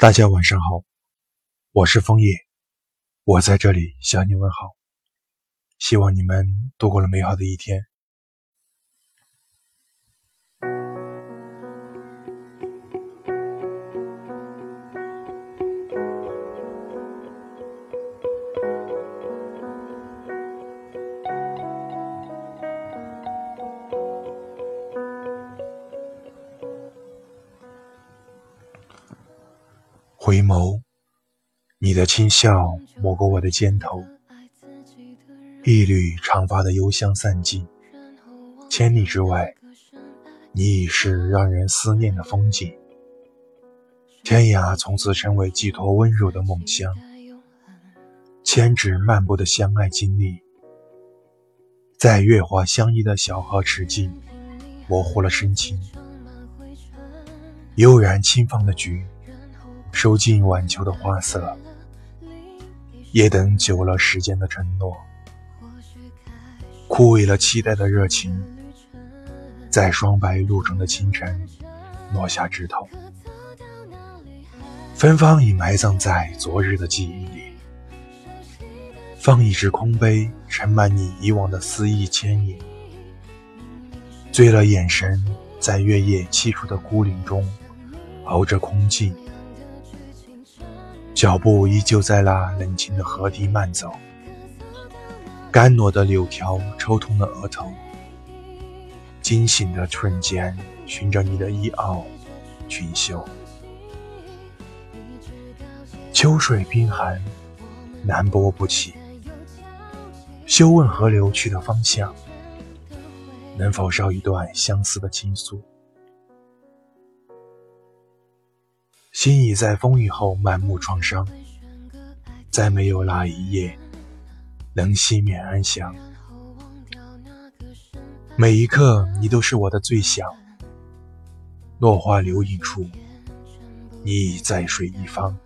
大家晚上好，我是枫叶，我在这里向你问好，希望你们度过了美好的一天。回眸，你的轻笑抹过我的肩头，一缕长发的幽香散尽，千里之外，你已是让人思念的风景。天涯从此成为寄托温柔的梦乡，千纸漫步的相爱经历，在月华相依的小河池境，模糊了深情，悠然轻放的菊。收尽晚秋的花色，也等久了时间的承诺，枯萎了期待的热情，在霜白露重的清晨落下枝头，芬芳已埋葬在昨日的记忆里。放一只空杯，盛满你以往的思忆牵引，醉了眼神，在月夜凄楚的孤岭中熬着空寂。脚步依旧在那冷清的河堤慢走，干裸的柳条抽痛了额头。惊醒的瞬间，寻着你的衣袄、裙袖。秋水冰寒，难拨不起。休问河流去的方向，能否捎一段相思的倾诉？心已在风雨后满目创伤，再没有那一夜能熄灭安详。每一刻，你都是我的最想。落花流影处，你已在水一方。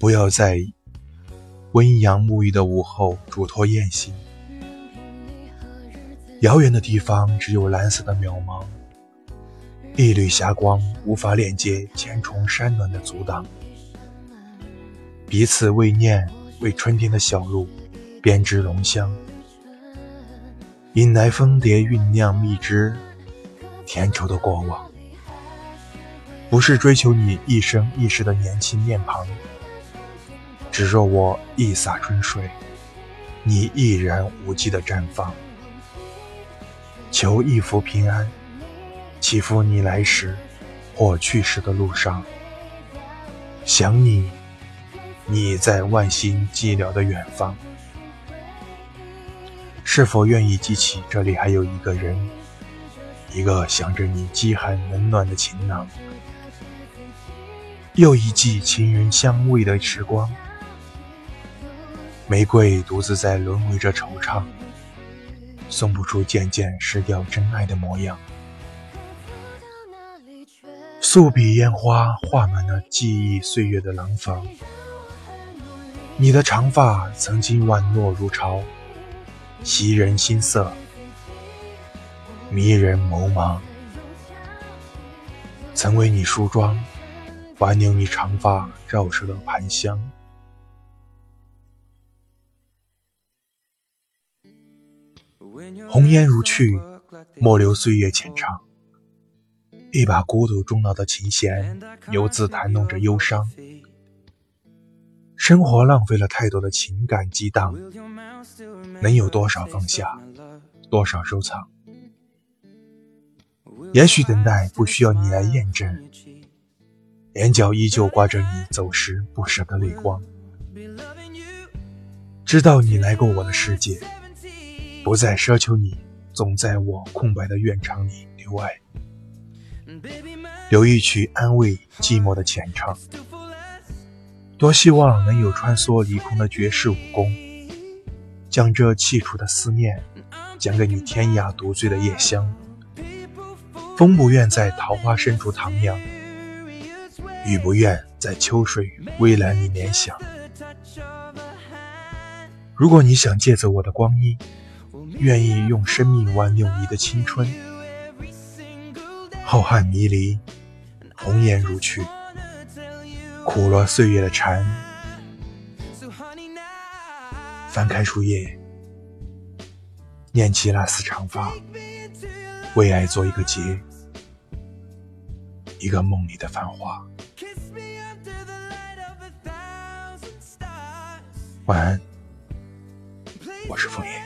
不要在温阳沐浴的午后嘱托雁行。遥远的地方，只有蓝色的渺茫。一缕霞光无法连接千重山峦的阻挡，彼此为念，为春天的小路编织浓香，引来蜂蝶酝酿蜜汁，甜稠的过往。不是追求你一生一世的年轻面庞，只若我一洒春水，你毅然无际的绽放，求一福平安。祈福你来时或去时的路上，想你，你在万星寂寥的远方，是否愿意记起这里还有一个人，一个想着你饥寒冷暖的情郎？又一季情人相偎的时光，玫瑰独自在轮回着惆怅，送不出渐渐失掉真爱的模样。素笔烟花画满了记忆岁月的廊坊，你的长发曾经宛若如潮，袭人心色，迷人眸芒。曾为你梳妆，挽留你长发绕射的盘香。红颜如去，莫留岁月浅长。一把孤独终老的琴弦，游自弹弄着忧伤。生活浪费了太多的情感激荡，能有多少放下，多少收藏？也许等待不需要你来验证，眼角依旧挂着你走时不舍的泪光。知道你来过我的世界，不再奢求你总在我空白的院场里留爱。留一曲安慰寂寞的浅唱，多希望能有穿梭离空的绝世武功，将这凄楚的思念讲给你天涯独醉的夜香。风不愿在桃花深处徜徉，雨不愿在秋水微澜里联想。如果你想借走我的光阴，愿意用生命挽留你的青春。浩瀚迷离，红颜如去，苦了岁月的禅，翻开书页，念起那丝长发，为爱做一个结，一个梦里的繁华。晚安，我是枫叶。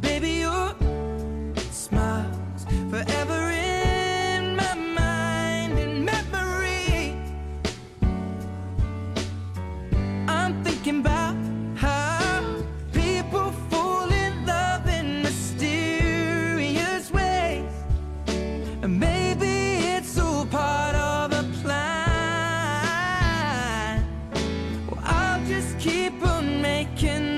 Baby, your smile's forever in my mind and memory. I'm thinking about how people fall in love in mysterious ways. And maybe it's all part of a plan. I'll just keep on making